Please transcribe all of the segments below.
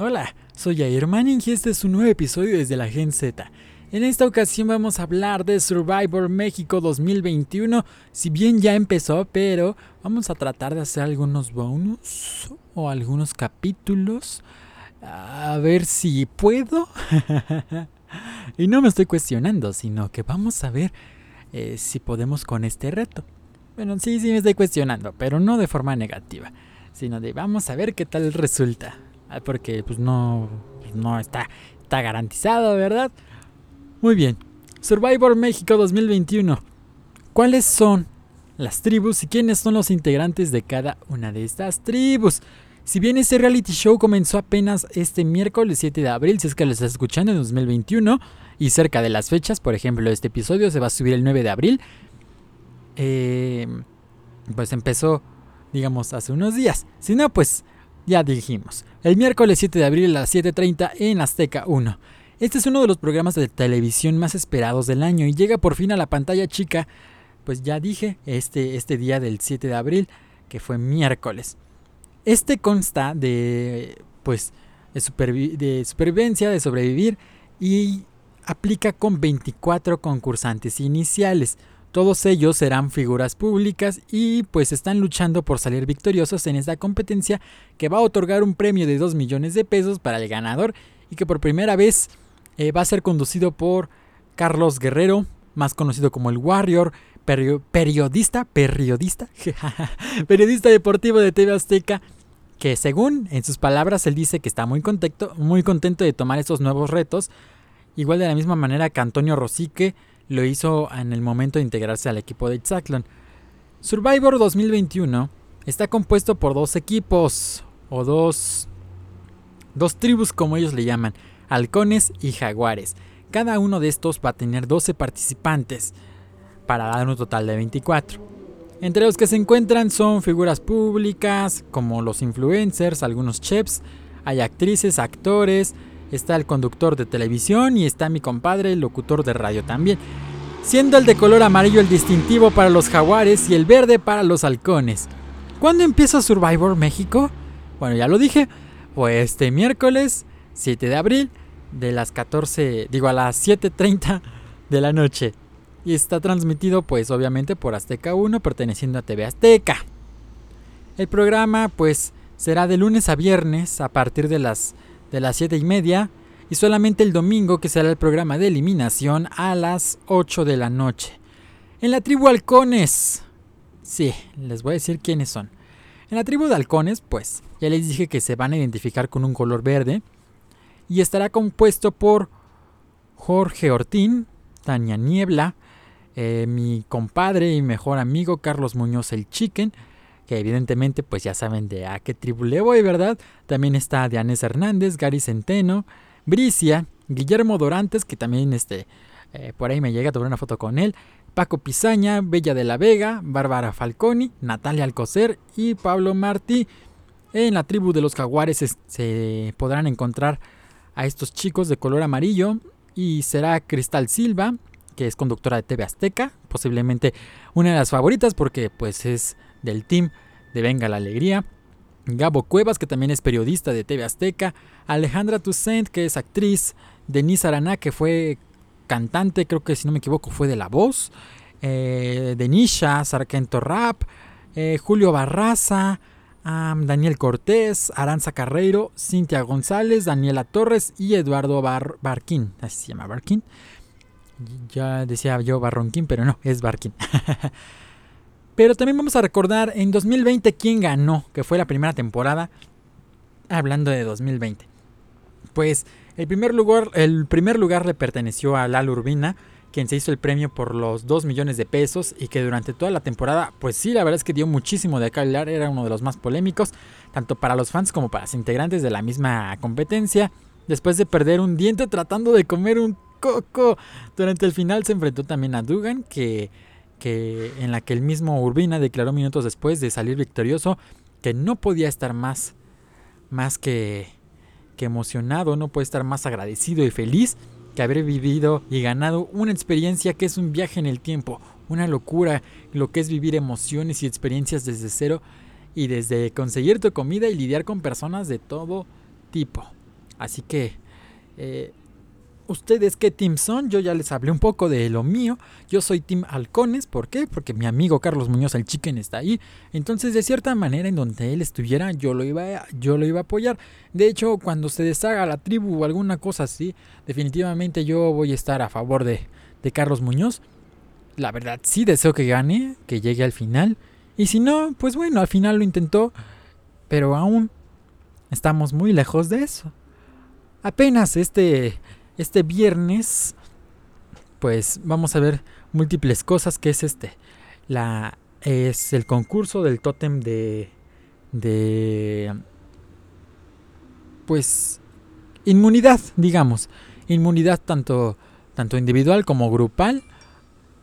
Hola, soy Jair Manning y este es un nuevo episodio desde la Gen Z. En esta ocasión vamos a hablar de Survivor México 2021, si bien ya empezó, pero vamos a tratar de hacer algunos bonus o algunos capítulos. A ver si puedo. y no me estoy cuestionando, sino que vamos a ver eh, si podemos con este reto. Bueno, sí, sí me estoy cuestionando, pero no de forma negativa, sino de vamos a ver qué tal resulta. Ah, porque pues no, no está, está garantizado, ¿verdad? Muy bien. Survivor México 2021. ¿Cuáles son las tribus y quiénes son los integrantes de cada una de estas tribus? Si bien este reality show comenzó apenas este miércoles 7 de abril, si es que lo estás escuchando en 2021, y cerca de las fechas, por ejemplo, este episodio se va a subir el 9 de abril, eh, pues empezó, digamos, hace unos días. Si no, pues ya dijimos, el miércoles 7 de abril a las 7.30 en Azteca 1. Este es uno de los programas de televisión más esperados del año y llega por fin a la pantalla chica, pues ya dije, este, este día del 7 de abril, que fue miércoles. Este consta de, pues, de, de supervivencia, de sobrevivir y aplica con 24 concursantes iniciales. Todos ellos serán figuras públicas y pues están luchando por salir victoriosos en esta competencia que va a otorgar un premio de 2 millones de pesos para el ganador y que por primera vez eh, va a ser conducido por Carlos Guerrero, más conocido como el Warrior, periodista, periodista, periodista deportivo de TV Azteca, que según en sus palabras él dice que está muy contento, muy contento de tomar estos nuevos retos, igual de la misma manera que Antonio Rosique, lo hizo en el momento de integrarse al equipo de Itzaclon. Survivor 2021 está compuesto por dos equipos, o dos, dos tribus como ellos le llaman, halcones y jaguares. Cada uno de estos va a tener 12 participantes, para dar un total de 24. Entre los que se encuentran son figuras públicas, como los influencers, algunos chefs, hay actrices, actores, está el conductor de televisión y está mi compadre, el locutor de radio también. Siendo el de color amarillo el distintivo para los jaguares y el verde para los halcones. ¿Cuándo empieza Survivor México? Bueno, ya lo dije, fue este miércoles 7 de abril de las 14, digo a las 7.30 de la noche. Y está transmitido pues obviamente por Azteca 1 perteneciendo a TV Azteca. El programa pues será de lunes a viernes a partir de las de las 7 y media y solamente el domingo que será el programa de eliminación a las 8 de la noche. En la tribu halcones. Sí, les voy a decir quiénes son. En la tribu de halcones, pues, ya les dije que se van a identificar con un color verde y estará compuesto por Jorge Ortín, Tania Niebla, eh, mi compadre y mejor amigo Carlos Muñoz el Chicken, que evidentemente pues ya saben de a qué tribu le voy, ¿verdad? También está Dianes Hernández, Gary Centeno, Bricia, Guillermo Dorantes, que también este, eh, por ahí me llega a tomar una foto con él, Paco Pizaña, Bella de la Vega, Bárbara Falconi, Natalia Alcocer y Pablo Martí. En la tribu de los jaguares se podrán encontrar a estos chicos de color amarillo y será Cristal Silva, que es conductora de TV Azteca, posiblemente una de las favoritas porque pues es del team de Venga la Alegría. Gabo Cuevas, que también es periodista de TV Azteca. Alejandra Toussaint, que es actriz. Denise Araná, que fue cantante, creo que si no me equivoco fue de La Voz. Eh, Denisha, Sargento Rap. Eh, Julio Barraza. Daniel Cortés, Aranza Carreiro, Cintia González, Daniela Torres y Eduardo Barquín. Así se llama Barquín. Ya decía yo Barronquín, pero no, es Barquín. Pero también vamos a recordar en 2020 quién ganó, que fue la primera temporada. Hablando de 2020. Pues el primer lugar, el primer lugar le perteneció a Lalo Urbina, quien se hizo el premio por los 2 millones de pesos y que durante toda la temporada, pues sí, la verdad es que dio muchísimo de hablar, era uno de los más polémicos, tanto para los fans como para los integrantes de la misma competencia. Después de perder un diente tratando de comer un coco, durante el final se enfrentó también a Dugan, que que en la que el mismo Urbina declaró minutos después de salir victorioso que no podía estar más más que, emocionado, no puede estar más agradecido y feliz que haber vivido y ganado una experiencia que es un viaje en el tiempo, una locura, lo que es vivir emociones y experiencias desde cero y desde conseguir tu comida y lidiar con personas de todo tipo. Así que, eh, ¿ustedes qué team son? Yo ya les hablé un poco de lo mío. Yo soy Team Halcones. ¿Por qué? Porque mi amigo Carlos Muñoz, el chicken, está ahí. Entonces, de cierta manera, en donde él estuviera, yo lo iba a, yo lo iba a apoyar. De hecho, cuando se deshaga la tribu o alguna cosa así, definitivamente yo voy a estar a favor de, de Carlos Muñoz. La verdad, sí deseo que gane, que llegue al final. Y si no, pues bueno, al final lo intentó. Pero aún estamos muy lejos de eso. Apenas este, este viernes, pues vamos a ver múltiples cosas que es este. La, es el concurso del tótem de, de, pues, inmunidad, digamos. Inmunidad tanto, tanto individual como grupal.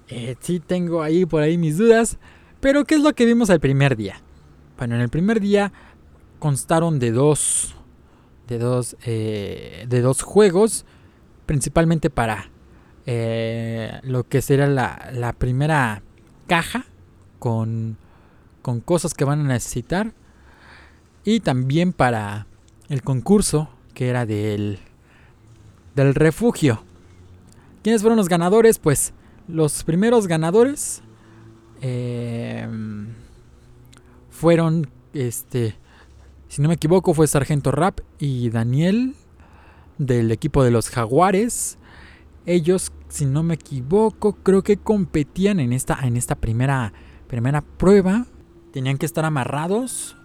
Eh, sí tengo ahí por ahí mis dudas. Pero ¿qué es lo que vimos el primer día? Bueno, en el primer día constaron de dos, de dos, eh, de dos juegos, principalmente para eh, lo que será la, la primera caja con, con cosas que van a necesitar y también para el concurso que era del, del refugio. ¿Quiénes fueron los ganadores? Pues los primeros ganadores eh, fueron, este, si no me equivoco, fue Sargento Rap y Daniel del equipo de los Jaguares. Ellos, si no me equivoco, creo que competían en esta, en esta primera, primera prueba. Tenían que estar amarrados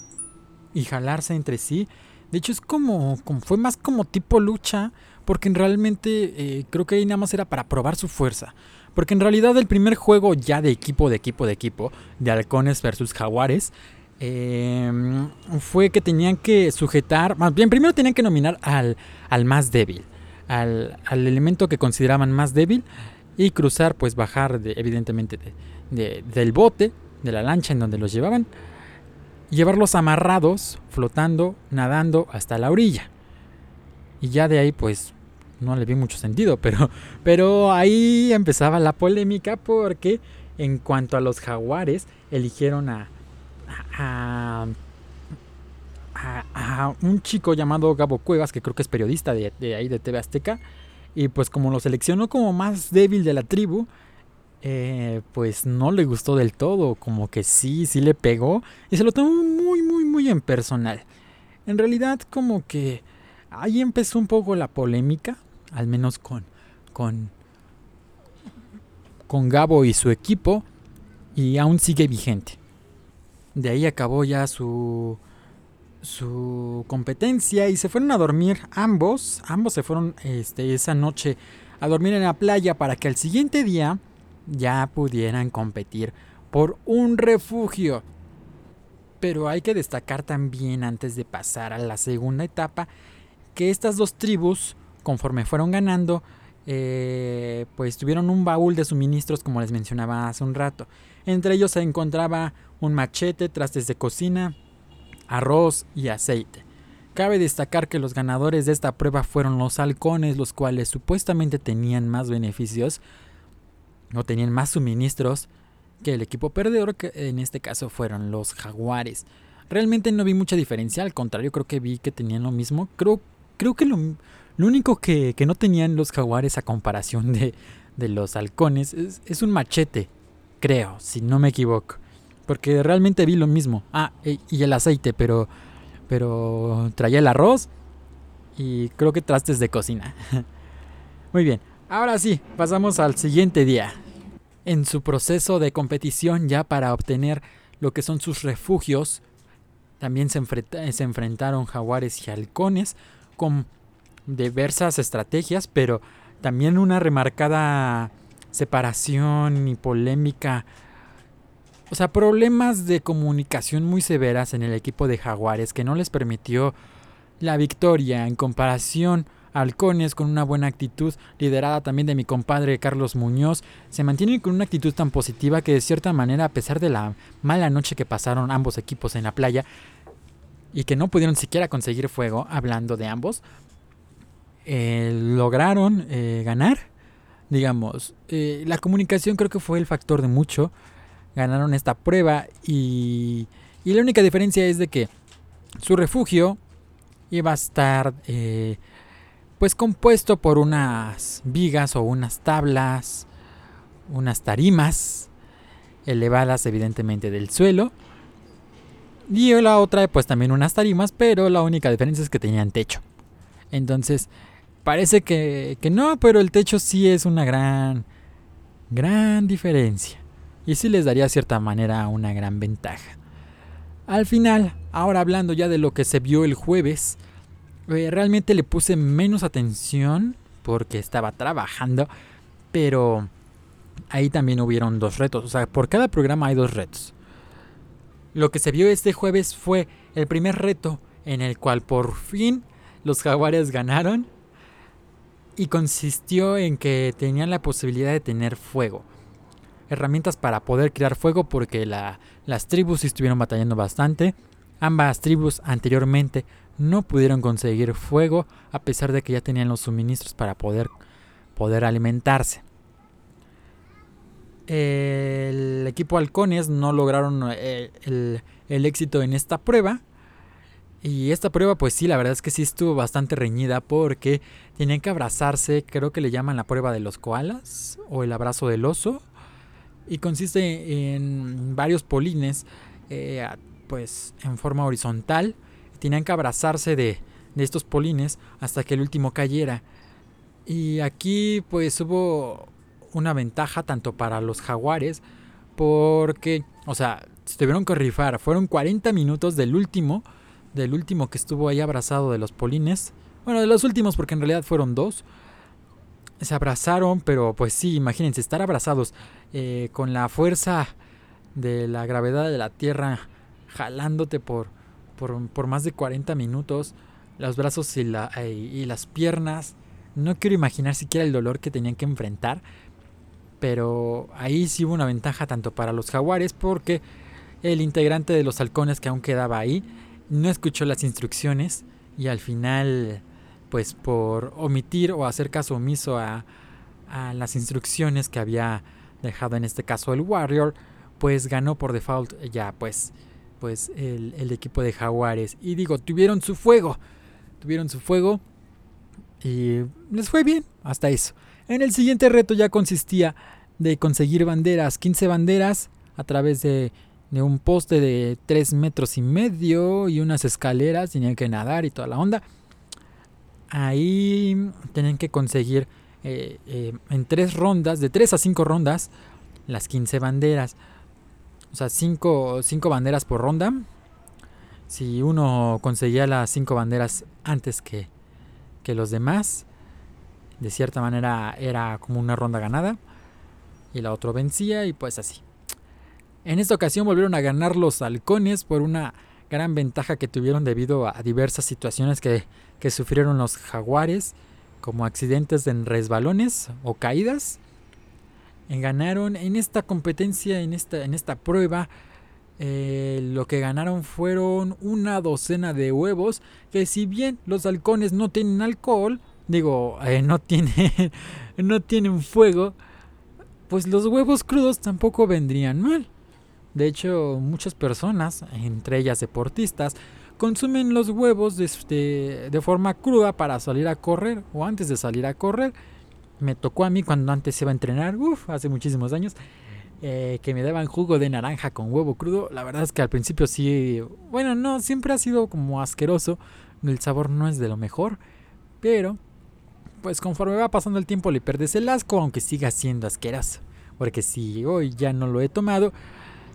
y jalarse entre sí. De hecho, es como, fue más como tipo lucha, porque realmente eh, creo que ahí nada más era para probar su fuerza. Porque en realidad el primer juego ya de equipo, de equipo, de equipo, de halcones versus jaguares, em, fue que tenían que sujetar, más bien primero tenían que nominar al, al más débil, al, elemento que consideraban más débil y cruzar, pues bajar de, evidentemente del bote, de la lancha en donde los llevaban, llevarlos amarrados, flotando, nadando hasta la orilla. Y ya de ahí pues no le vi mucho sentido, pero, pero ahí empezaba la polémica porque en cuanto a los jaguares, eligieron a, a, un chico llamado Gabo Cuevas, que creo que es periodista de, de, ahí de TV Azteca, y pues como lo seleccionó como más débil de la tribu, eh, pues no le gustó del todo, como que sí, sí le pegó, y se lo tomó muy, muy, muy en personal. En realidad como que ahí empezó un poco la polémica, al menos con, con, con Gabo y su equipo, y aún sigue vigente. De ahí acabó ya su, su competencia y se fueron a dormir ambos, ambos se fueron este, esa noche a dormir en la playa para que al siguiente día ya pudieran competir por un refugio. Pero hay que destacar también antes de pasar a la segunda etapa que estas dos tribus conforme fueron ganando, eh, pues tuvieron un baúl de suministros como les mencionaba hace un rato. Entre ellos se encontraba un machete, trastes de cocina, arroz y aceite. Cabe destacar que los ganadores de esta prueba fueron los halcones, los cuales supuestamente tenían más beneficios o tenían más suministros que el equipo perdedor, que en este caso fueron los jaguares. Realmente no vi mucha diferencia, al contrario creo que vi que tenían lo mismo. Creo, creo que lo, lo único que, no tenían los jaguares a comparación de, los halcones es, un machete, creo, si no me equivoco. Porque realmente vi lo mismo. Ah, e, y el aceite, pero, pero traía el arroz y creo que trastes de cocina. Muy bien, ahora sí, pasamos al siguiente día. En su proceso de competición ya para obtener lo que son sus refugios, también se, se enfrentaron jaguares y halcones con diversas estrategias, pero también una remarcada separación y polémica. O sea, problemas de comunicación muy severas en el equipo de Jaguares que no les permitió la victoria en comparación Halcones con una buena actitud, liderada también de mi compadre Carlos Muñoz, se mantienen con una actitud tan positiva que de cierta manera, a pesar de la mala noche que pasaron ambos equipos en la playa y que no pudieron siquiera conseguir fuego, hablando de ambos, eh, lograron eh, ganar. Digamos, eh, la comunicación creo que fue el factor de mucho. Ganaron esta prueba y, y la única diferencia es de que su refugio iba a estar eh, pues compuesto por unas vigas o unas tablas, unas tarimas elevadas evidentemente del suelo. Y la otra pues también unas tarimas, pero la única diferencia es que tenían techo. Entonces, parece que, que no, pero el techo sí es una gran, gran diferencia. Y sí les daría de cierta manera una gran ventaja. Al final, ahora hablando ya de lo que se vio el jueves, eh, realmente le puse menos atención porque estaba trabajando, pero ahí también hubieron dos retos. O sea, por cada programa hay dos retos. Lo que se vio este jueves fue el primer reto en el cual por fin los jaguares ganaron y consistió en que tenían la posibilidad de tener fuego herramientas para poder crear fuego porque las tribus estuvieron batallando bastante. Ambas tribus anteriormente no pudieron conseguir fuego a pesar de que ya tenían los suministros para poder, alimentarse. El equipo halcones no lograron eh, el, el éxito en esta prueba. Y esta prueba, pues sí, la verdad es que sí estuvo bastante reñida porque tenían que abrazarse, creo que le llaman la prueba de los koalas o el abrazo del oso y consiste en varios polines eh, pues en forma horizontal. Tenían que abrazarse de, de, estos polines hasta que el último cayera. Y aquí pues hubo una ventaja tanto para los jaguares porque o sea se tuvieron que rifar. Fueron 40 minutos del último del último que estuvo ahí abrazado de los polines. Bueno de los últimos porque en realidad fueron dos se abrazaron, pero pues sí, imagínense, estar abrazados eh, con la fuerza de la gravedad de la Tierra jalándote por, por, más de 40 minutos, los brazos y, eh, y las piernas. No quiero imaginar siquiera el dolor que tenían que enfrentar, pero ahí sí hubo una ventaja tanto para los jaguares porque el integrante de los halcones que aún quedaba ahí no escuchó las instrucciones y al final pues por omitir o hacer caso omiso a, las instrucciones que había dejado en este caso el Warrior, pues ganó por default ya pues, pues el, el equipo de Jaguares. Y digo, tuvieron su fuego, tuvieron su fuego y les fue bien hasta eso. En el siguiente reto ya consistía de conseguir banderas, 15 banderas a través de, de un poste de 3 metros y medio y unas escaleras, tenían que nadar y toda la onda ahí tienen que conseguir eh, eh, en tres rondas, de tres a cinco rondas, las 15 banderas. O sea, cinco, cinco banderas por ronda. Si uno conseguía las cinco banderas antes que, que los demás, de cierta manera era como una ronda ganada. Y la otra vencía y pues así. En esta ocasión volvieron a ganar los halcones por una gran ventaja que tuvieron debido a diversas situaciones que, sufrieron los jaguares, como accidentes en resbalones o caídas. ganaron en esta competencia, en esta, en esta prueba, eh, lo que ganaron fueron una docena de huevos, que si bien los halcones no tienen alcohol, digo, eh, no, tienen, no tienen fuego, pues los huevos crudos tampoco vendrían mal. De hecho, muchas personas, entre ellas deportistas, consumen los huevos de, de, forma cruda para salir a correr o antes de salir a correr. Me tocó a mí cuando antes iba a entrenar, uff, hace muchísimos años, eh, que me daban jugo de naranja con huevo crudo. La verdad es que al principio sí, bueno, no, siempre ha sido como asqueroso. El sabor no es de lo mejor, pero pues conforme va pasando el tiempo le pierdes el asco, aunque siga siendo asqueroso. Porque si hoy ya no lo he tomado,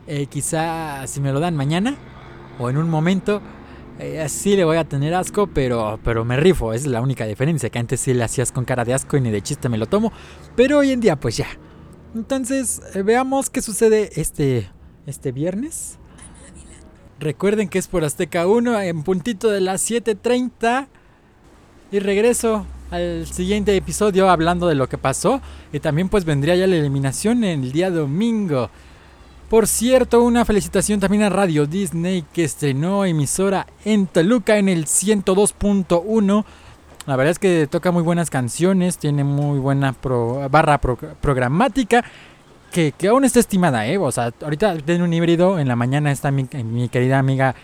eh, quizá si me lo dan mañana o en un momento, eh, sí le voy a tener asco, pero, pero me rifo. es la única diferencia. Que antes sí le hacías con cara de asco y ni de chiste me lo tomo. Pero hoy en día, pues ya. Entonces, eh, veamos qué sucede este, este viernes. Recuerden que es por Azteca 1 en puntito de las 7.30. Y regreso al siguiente episodio hablando de lo que pasó. Y también pues vendría ya la eliminación el día domingo. Por cierto, una felicitación también a Radio Disney que estrenó emisora en Toluca en el 102.1. La verdad es que toca muy buenas canciones, tiene muy buena barra programática que, aún está estimada, ¿eh? O sea, ahorita tiene un híbrido, en la mañana está mi, mi querida amiga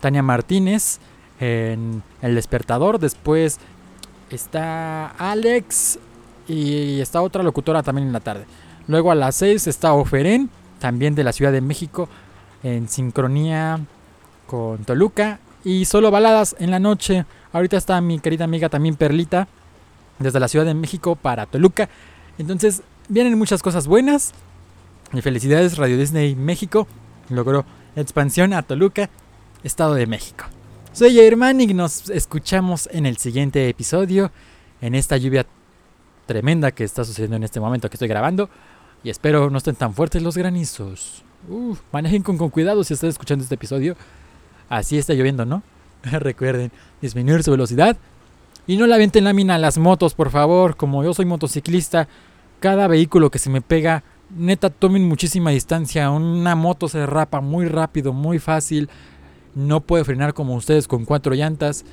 Tania Martínez en El Despertador. Después está Alex y está otra locutora también en la tarde. Luego a las 6 está Oferén, también de la Ciudad de México, en sincronía con Toluca. Y solo baladas en la noche. Ahorita está mi querida amiga también Perlita, desde la Ciudad de México para Toluca. Entonces vienen muchas cosas buenas. Y felicidades Radio Disney México. Logró expansión a Toluca, Estado de México. Soy Germán y nos escuchamos en el siguiente episodio, en esta lluvia tremenda que está sucediendo en este momento que estoy grabando. Y espero no estén tan fuertes los granizos. manejen con, con cuidado si están escuchando este episodio. Así está lloviendo, ¿no? Recuerden disminuir su velocidad. Y no la avienten lámina a las motos, por favor. Como yo soy motociclista, cada vehículo que se me pega, neta, tomen muchísima distancia. Una moto se derrapa muy rápido, muy fácil no puede frenar como ustedes con cuatro llantas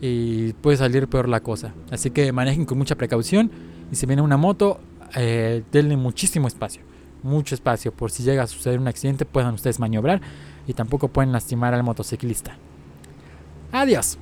y puede salir peor la cosa. Así que manejen con mucha precaución y si viene una moto, eh, denle muchísimo espacio, mucho espacio por si llega a suceder un accidente puedan ustedes maniobrar y tampoco pueden lastimar al motociclista. Adiós.